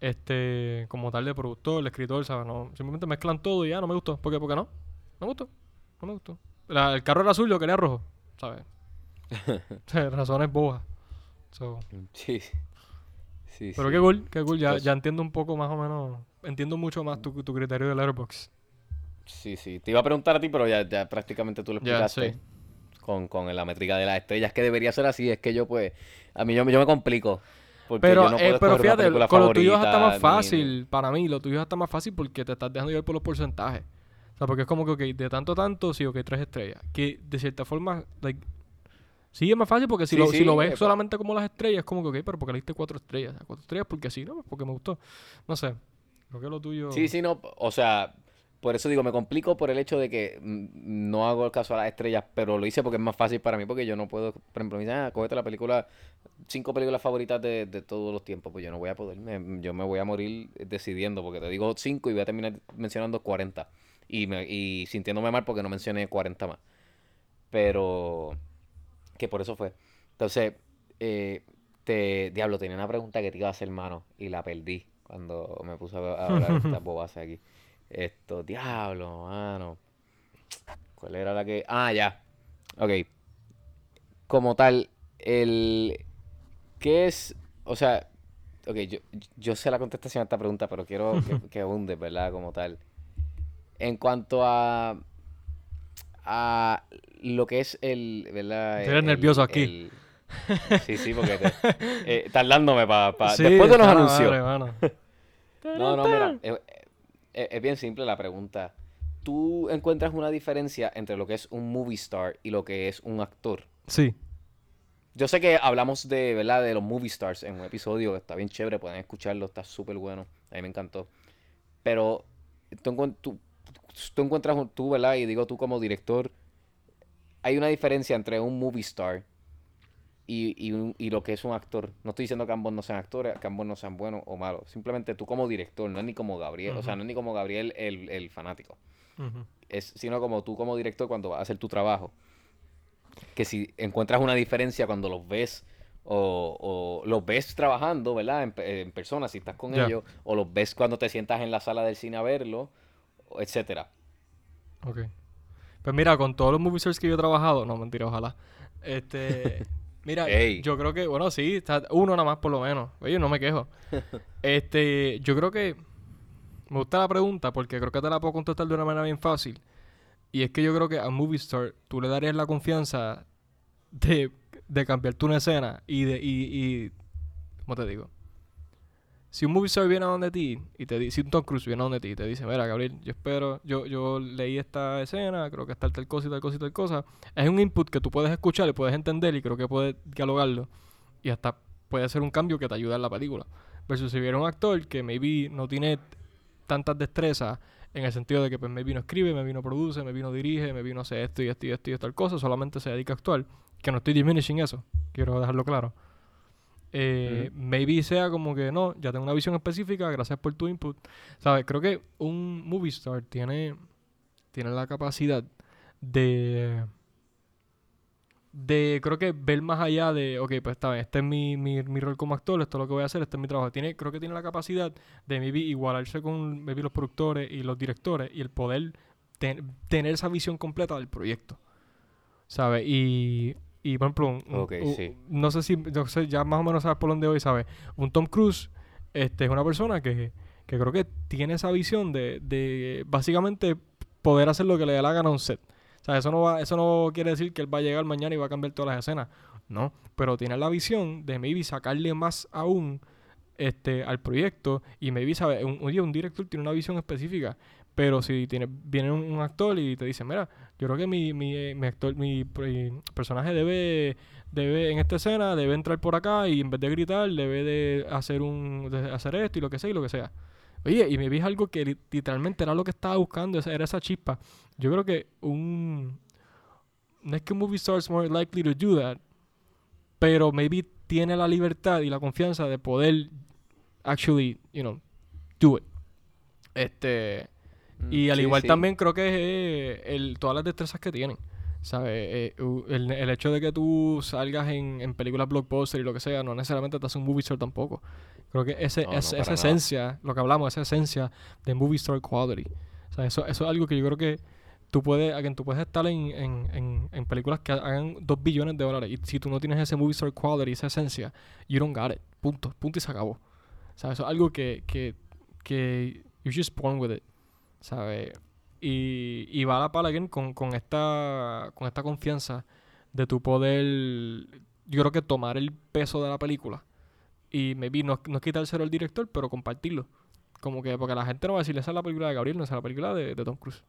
este, como tal de productor, de escritor, ¿sabes? No, simplemente mezclan todo y ya, no me gustó. ¿Por qué? Porque no, no me gustó, no me gustó. La- el carro era azul, yo quería rojo, ¿sabes? Razones bojas. So, Sí. Sí, Pero sí. qué cool, qué cool. Ya, ya entiendo un poco más o menos. Entiendo mucho más tu, tu criterio de Letterboxd. Sí, sí. Te iba a preguntar a ti, pero ya, ya prácticamente tú lo explicaste. sí. Con, con la métrica de las estrellas, que debería ser así. Es que yo, pues, a mí yo, me- yo me complico. Porque Pero, yo no eh, pero fíjate, con lo tuyo es hasta favorita, más ni- fácil. Para mí, lo tuyo es hasta más fácil porque te estás dejando llevar por los porcentajes. Sea, porque es como que, ok, de tanto tanto, sí, ok, tres estrellas. Que de cierta forma, like, sí es más fácil porque si, Sí, lo, sí, si lo ves solamente como las estrellas, es como que, ok, pero porque le diste cuatro estrellas. Cuatro estrellas porque sí, ¿no? Porque me gustó. No sé. Creo que lo tuyo. Sí, sí, no. O sea, por eso digo, me complico por el hecho de que no hago el caso a las estrellas, pero lo hice porque es más fácil para mí, porque yo no puedo, por ejemplo, me dicen, ah, cógete la película, cinco películas favoritas de, de todos los tiempos, pues yo no voy a poder, me- yo me voy a morir decidiendo, porque te digo cinco y voy a terminar mencionando 40, y, me, y sintiéndome mal porque no mencioné 40 más. Pero, que por eso fue. Entonces, eh, te, diablo, tenía una pregunta que te iba a hacer, hermano, y la perdí cuando me puse a hablar estas bobas aquí. Esto, diablo, mano. ¿Cuál era la que...? Ah, ya. Ok. Como tal, el... ¿Qué es...? O sea... Ok, yo, yo sé la contestación a esta pregunta, pero quiero que, que hunde, ¿verdad? Como tal. En cuanto a... A lo que es el... ¿Verdad? Eres El- nervioso aquí. el- Sí, sí, porque... te- eh, tardándome para... Sí, Después de los anuncios. madre. No, no, mira, es, es- es bien simple la pregunta. ¿Tú encuentras una diferencia entre lo que es un movie star y lo que es un actor? Sí. Yo sé que hablamos de, ¿verdad? De los movie stars en un episodio que está bien chévere, pueden escucharlo, está súper bueno, a mí me encantó. Pero tú, tú, tú encuentras, un- tú, ¿verdad? Y digo tú como director, hay una diferencia entre un movie star y, y, un- y lo que es un actor. No estoy diciendo que ambos no sean actores, que ambos no sean buenos o malos. Simplemente tú como director, no es ni como Gabriel, o sea, no es ni como Gabriel el, el fanático es, sino como tú como director cuando vas a hacer tu trabajo. Que si encuentras una diferencia cuando los ves o, o los ves trabajando, ¿verdad? En, en persona, si estás con ellos, o los ves cuando te sientas en la sala del cine a verlo, etcétera. Ok. Pues mira, con todos los movie stars que yo he trabajado, no, mentira, ojalá. Este, mira, yo creo que, bueno, sí, está uno nada más por lo menos. Oye, no me quejo. Este, yo creo que me gusta la pregunta porque creo que te la puedo contestar de una manera bien fácil. Y es que yo creo que a movie star tú le darías la confianza de, de cambiarte una escena y de, y, y, ¿cómo te digo? Si un movie star viene a donde ti y te dice, si un Tom Cruise viene a donde ti y te dice, mira, Gabriel, yo espero, yo, yo leí esta escena, creo que está tal cosa y tal cosa y tal cosa. Es un input que tú puedes escuchar y puedes entender y creo que puedes dialogarlo. Y hasta puede ser un cambio que te ayuda en la película. Versus si viene un actor que maybe no tiene tantas destrezas en el sentido de que pues maybe no escribe, maybe no produce, maybe no dirige, maybe no hace esto y esto y esto y tal cosa, solamente se dedica a actuar. Que no estoy diminishing eso, quiero dejarlo claro. Eh, Maybe sea como que no, ya tengo una visión específica, gracias por tu input. ¿Sabes? Creo que un movie star tiene, tiene la capacidad de. De, creo que ver más allá de, ok, pues está bien, este es mi, mi, mi rol como actor, esto es lo que voy a hacer, este es mi trabajo. Tiene, creo que tiene la capacidad de maybe igualarse con maybe los productores y los directores y el poder ten- tener esa visión completa del proyecto. ¿Sabes? Y, y por ejemplo, un- un- un- no sé si, no sé, ya más o menos sabes por dónde voy, ¿sabes? Un Tom Cruise este, es una persona que, que creo que tiene esa visión de, de básicamente poder hacer lo que le dé la gana a un set. O sea, eso no, va, eso no quiere decir que él va a llegar mañana y va a cambiar todas las escenas. No, pero tiene la visión de maybe sacarle más aún este, al proyecto y maybe, ¿sabes? Un, oye, un director tiene una visión específica. Pero si tiene, viene un, actor y te dice, mira, yo creo que mi, mi, eh, mi actor, mi, pri- personaje debe, debe, en esta escena, debe entrar por acá y en vez de gritar, debe de hacer un, hacer esto y lo que sea y lo que sea. Oye, y me vi algo que li- literalmente era lo que estaba buscando, era esa chispa. Yo creo que un... No es que un movie star is more likely to do that, pero maybe tiene la libertad y la confianza de poder actually, you know, do it. Este... Y Mm, al sí, igual sí. también creo que es eh, el, todas las destrezas que tienen. ¿Sabes? Eh, u- el, el hecho de que tú salgas en, en películas blockbuster y lo que sea, no necesariamente te hace un movie star tampoco. Creo que ese, No, no, ese- para esa nada. esencia, lo que hablamos, esa esencia de movie star quality. O sea, eso, eso es algo que yo creo que tú puedes, again, tú puedes estar en, en, en, en películas que hagan 2 billones de dólares y si tú no tienes ese movie star quality, esa esencia, you don't got it. Punto. Punto y se acabó. ¿Sabes? Eso es algo que, que, que you're just born with it. ¿Sabes? Y, y va a la pala again con, con, esta, con esta confianza de tu poder, yo creo que tomar el peso de la película y maybe no, no quitárselo al director, pero compartirlo. Como que, porque la gente no va a decir, esa es la película de Gabriel, no esa es la película de, de Tom Cruise.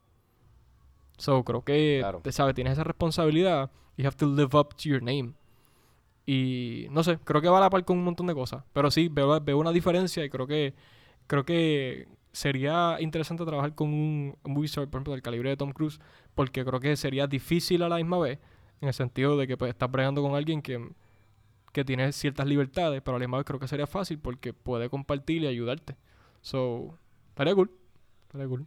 So, creo que, Claro. te sabes, tienes esa responsabilidad. You have to live up to your name. Y no sé, creo que va a la par con un montón de cosas. Pero sí, veo, veo una diferencia y creo que creo que sería interesante trabajar con un movie star, por ejemplo, del calibre de Tom Cruise, porque creo que sería difícil a la misma vez, en el sentido de que pues, estás bregando con alguien que, que tiene ciertas libertades, pero a la misma vez creo que sería fácil porque puede compartir y ayudarte. So, estaría cool. Estaría cool.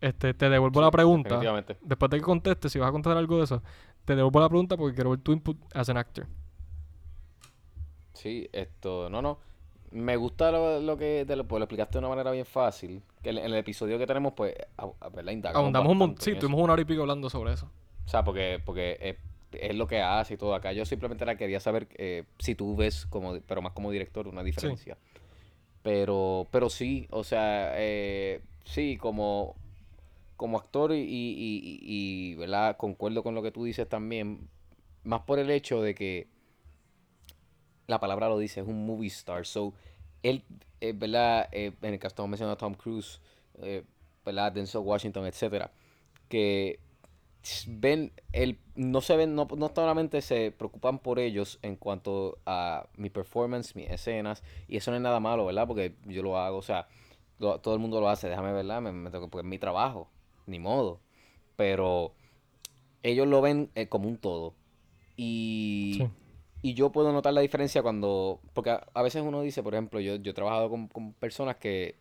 Este, te devuelvo la pregunta. Después de que contestes, si vas a contestar algo de eso, te devuelvo la pregunta porque quiero ver tu input as an actor. Sí, esto, no, no. Me gusta lo, lo que te lo, pues, lo explicaste de una manera bien fácil. Que en, en el episodio que tenemos, pues, a, a- ¿verdad? Indagamos Ahondamos un montón. Sí, eso. tuvimos una hora y pico hablando sobre eso. O sea, porque, porque es, es lo que hace y todo acá. Yo simplemente la quería saber eh, si tú ves, como, pero más como director, una diferencia. Pero, pero sí, o sea, eh, sí, como, como actor y, y, y- y, ¿verdad? Concuerdo con lo que tú dices también. Más por el hecho de que la palabra lo dice, es un movie star. So, él, eh, ¿verdad? Eh, en el caso estamos mencionando Tom Cruise, eh, ¿verdad? Denzel Washington, etcétera. Que ven, el, no se ven, no, no solamente se preocupan por ellos en cuanto a mi performance, mis escenas, y eso no es nada malo, ¿verdad? Porque yo lo hago, o sea, todo el mundo lo hace, déjame, ¿verdad? Me, me porque es mi trabajo, ni modo. Pero ellos lo ven como un todo. Y, Sí. Y yo puedo notar la diferencia cuando, porque a, veces uno dice, por ejemplo, yo, yo he trabajado con, con personas que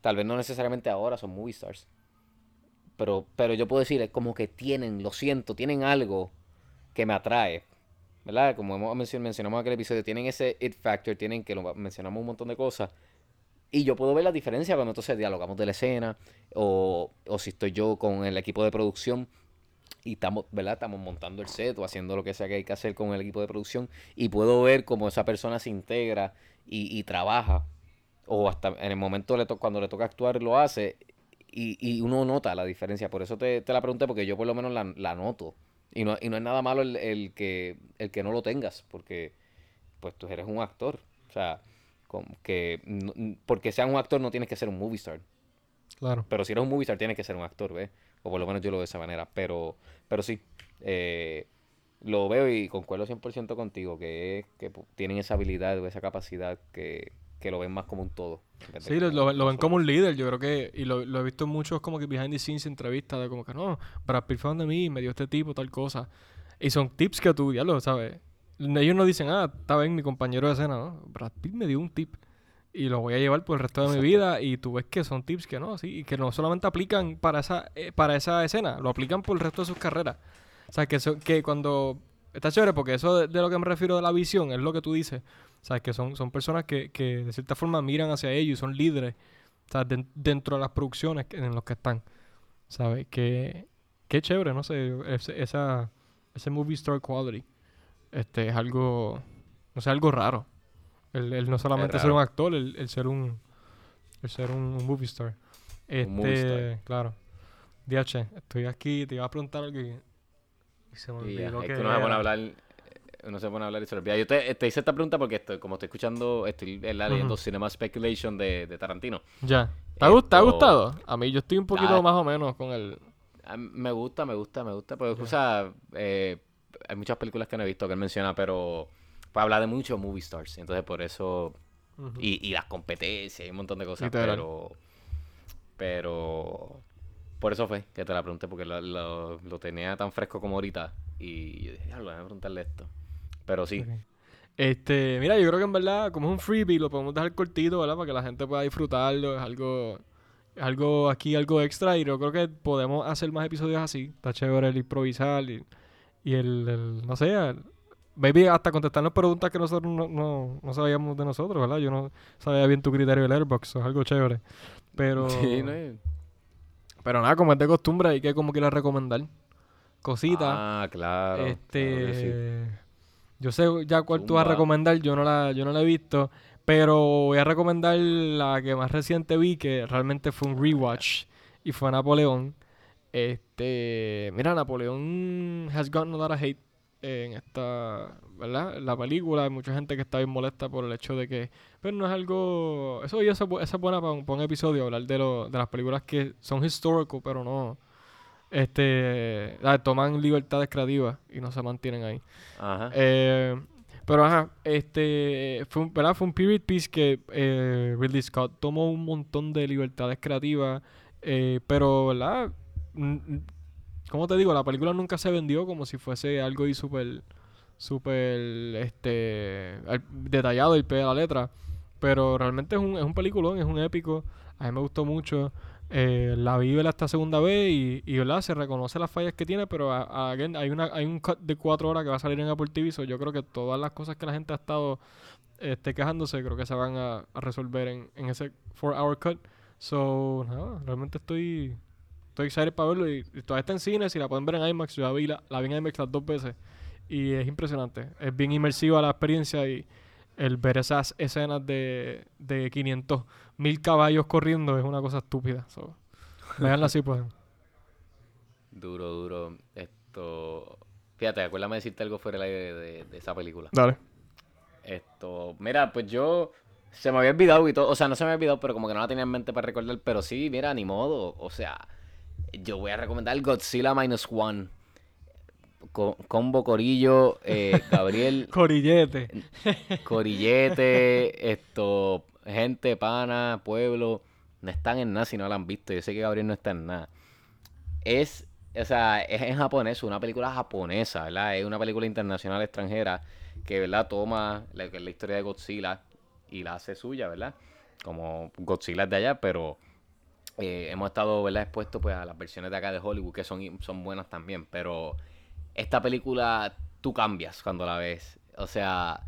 tal vez no necesariamente ahora son movie stars, pero, pero yo puedo decir, como que tienen, lo siento, tienen algo que me atrae, ¿verdad? Como hemos mencionado, mencionamos en aquel episodio, tienen ese it factor, tienen que lo mencionamos un montón de cosas. Y yo puedo ver la diferencia cuando entonces dialogamos de la escena, o, o si estoy yo con el equipo de producción y estamos, ¿verdad? Estamos montando el set o haciendo lo que sea que hay que hacer con el equipo de producción y puedo ver cómo esa persona se integra y, y trabaja o hasta en el momento le to- cuando le toca actuar lo hace y, y uno nota la diferencia. Por eso te, te la pregunté porque yo por lo menos la, la noto. Y no, y no es nada malo el, el que, el que no lo tengas porque pues tú eres un actor. O sea, como que no- porque seas un actor no tienes que ser un movie star. Claro. Pero si eres un movie star, tienes que ser un actor, ¿ves? O por lo menos yo lo veo de esa manera. Pero, pero sí, eh, lo veo y concuerdo 100% contigo, que, que tienen esa habilidad o esa capacidad que, que lo ven más como un todo. de Sí, lo, lo ven- lo ven como un líder, yo creo que, y lo, lo he visto en muchos como que behind the scenes entrevistas de como que no, Brad Pitt fue donde mí, me dio este tipo, tal cosa. Y son tips que tú, ya lo sabes. Ellos no dicen, ah, está bien mi compañero de escena, ¿no? Brad Pitt me dio un tip y lo voy a llevar por el resto de mi vida y tú ves que son tips que no, sí, y que no solamente aplican para esa, eh, para esa escena, lo aplican por el resto de sus carreras. O sea, que, eso, que cuando... Está chévere porque eso de, de lo que me refiero de la visión es lo que tú dices. O sea, que son, son personas que, que de cierta forma miran hacia ellos y son líderes. O sea, dentro de las producciones en las que están. ¿Sabes? Que, que chévere, no sé, ese, esa, ese movie star quality. Este es algo, no sé, algo raro. El, el no solamente ser un actor, el, el ser un, el ser un, un movie star. Este, Un movie star. claro. DH, estoy aquí, te iba a preguntar algo y, y se me Y olvidó es que que uno se pone a hablar, uno se pone a hablar y se olvida. Yo te, te hice esta pregunta porque estoy, como estoy escuchando, estoy leyendo Ujú. Cinema Speculation de, de Tarantino. Ya. ¿Te ha, te gustado? A mí yo estoy un poquito Ah. más o menos con el... A mí Me gusta, me gusta, me gusta. Porque, o sea, eh, hay muchas películas que no he visto que él menciona, pero pues, habla de muchos movie stars. Entonces, por eso. Y, y las competencias y un montón de cosas. Literal. Pero. Pero. Por eso fue que te la pregunté, porque lo, lo- lo tenía tan fresco como ahorita. Y yo dije, diablo, déjame preguntarle esto. Pero sí. Este, mira, yo creo que en verdad, como es un freebie, lo podemos dejar cortito, ¿verdad? Para que la gente pueda disfrutarlo. Es algo, es algo aquí, algo extra. Y yo creo que podemos hacer más episodios así. Está chévere el improvisar y, y el, el- no sé, el- maybe hasta contestarnos preguntas que nosotros no, no, no sabíamos de nosotros, ¿verdad? Yo no sabía bien tu criterio del Airbox, eso es algo chévere. Pero, Sí, no pero nada, como es de costumbre, hay que como quiera recomendar cositas. Ah, claro. este. claro que sí. Yo sé ya cuál tú vas a recomendar, yo no la, yo no la he visto, pero voy a recomendar la que más reciente vi, que realmente fue un rewatch, y fue Napoleón. Este, mira, Napoleón has gotten a lot of hate en esta, ¿verdad? En la película hay mucha gente que está bien molesta por el hecho de que, pero no es algo, eso y eso, esa es buena para un, para un episodio, hablar de, lo, de las películas que son historical, pero no, este, toman libertades creativas y no se mantienen ahí. Ajá. Eh, pero ajá, este fue un, ¿verdad? Fue un period piece que eh, Ridley Scott tomó un montón de libertades creativas, eh, pero ¿verdad? ¿Cómo te digo? La película nunca se vendió como si fuese algo y súper, súper, este, al- detallado y pie de la letra. Pero realmente es un, es un peliculón, es un épico. A mí me gustó mucho. Eh, la vi ¿verdad? esta segunda vez y, y ¿verdad? se reconoce las fallas que tiene, pero a- again, hay, una, hay un cut de cuatro horas que va a salir en Apple TV. so yo creo que todas las cosas que la gente ha estado este, quejándose, creo que se van a, resolver en, en ese 4-hour cut. So, nada, realmente estoy, estoy excited para verlo. Y, y todavía está en cine, si la pueden ver en IMAX, yo la vi, la, la vi en IMAX las dos veces. Y es impresionante. Es bien inmersiva la experiencia y el ver esas escenas de, de 500 mil caballos corriendo es una cosa estúpida. So, veanla así, pues. Duro, duro. Esto. Fíjate, acuérdame de decirte algo fuera del aire de, de esa película. Dale. Esto. Mira, pues yo. Se me había olvidado y todo. O sea, no se me había olvidado, pero como que no la tenía en mente para recordar. Pero sí, mira, ni modo. O sea, yo voy a recomendar Godzilla Minus One. Co- combo Corillo, eh, Gabriel, Corillete. Corillete, esto, gente, pana, pueblo, no están en nada si no la han visto. Yo sé que Gabriel no está en nada. Es, o sea, es en japonés, una película japonesa, ¿verdad? Es una película internacional extranjera que, ¿verdad? Toma la, la historia de Godzilla y la hace suya, ¿verdad? Como Godzilla es de allá, pero eh, hemos estado, ¿verdad? Expuestos pues a las versiones de acá de Hollywood que son, son buenas también, pero esta película tú cambias cuando la ves. O sea,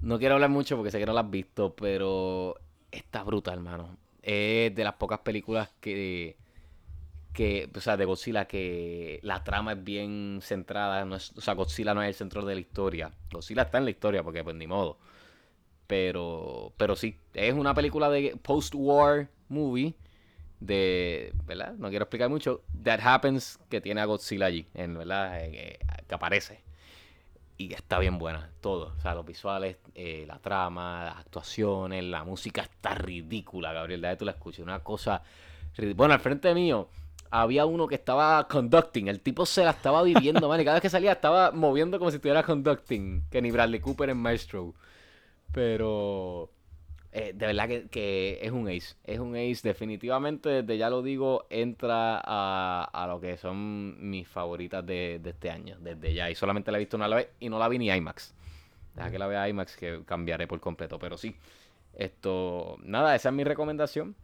no quiero hablar mucho porque sé que no la has visto, pero está brutal, hermano. Es de las pocas películas que, que, o sea, de Godzilla que la trama es bien centrada. No es, o sea, Godzilla no es el centro de la historia. Godzilla está en la historia porque, pues, ni modo. Pero, pero sí, es una película de post-war movie de, ¿verdad? No quiero explicar mucho. That Happens que tiene a Godzilla allí, en, ¿verdad? Eh, eh, que aparece. Y está bien buena, todo. O sea, los visuales, eh, la trama, las actuaciones, la música está ridícula, Gabriel. De tú la escuchas, una cosa... Bueno, al frente mío había uno que estaba conducting. El tipo se la estaba viviendo, man. Y cada vez que salía estaba moviendo como si estuviera conducting. Que ni Bradley Cooper en Maestro. Pero... eh, de verdad que, que es un ace. Es un ace. Definitivamente, desde ya lo digo, entra a, a lo que son mis favoritas de, de este año. Desde ya. Y solamente la he visto una vez y no la vi ni IMAX. Deja que la vea IMAX que cambiaré por completo. Pero sí. Esto. Nada, esa es mi recomendación.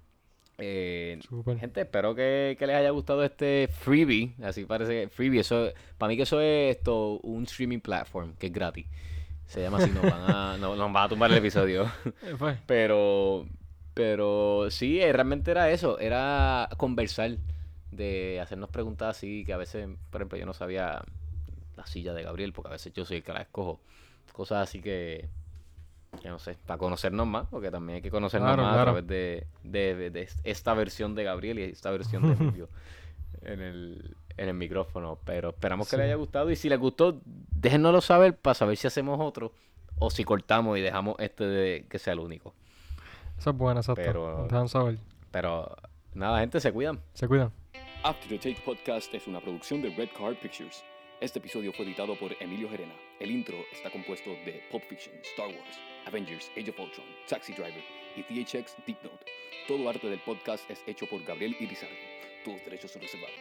Eh. Gente, espero que, que les haya gustado este freebie. Así parece que freebie. Eso, para mí que eso es esto, un streaming platform que es gratis. Se llama así, nos van a, no- nos van a tumbar el episodio. Eh, fue. Pero, pero sí, eh, realmente era eso, era conversar, de hacernos preguntas así, que a veces, por ejemplo, yo no sabía la silla de Gabriel, porque a veces yo soy el que la escojo. Cosas así que, que no sé, para conocernos más, porque también hay que conocernos Claro, más claro. a través de, de- de- de esta versión de Gabriel y esta versión de Emilio en el, en el micrófono. Pero esperamos que Sí. les haya gustado y si les gustó, déjennoslo saber para saber si hacemos otro o si cortamos y dejamos este de que sea el único. Esa es buena, exacto. Pero- Dejan saber. Pero nada, gente, se cuidan. Se cuidan. After the Take Podcast es una producción de Red Card Pictures. Este episodio fue editado por Emilio Gerena. El intro está compuesto de Pulp Fiction, Star Wars, Avengers, Age of Ultron, Taxi Driver y THX Deep Note. Todo arte del podcast es hecho por Gabriel Irizarry. Todos derechos son reservados.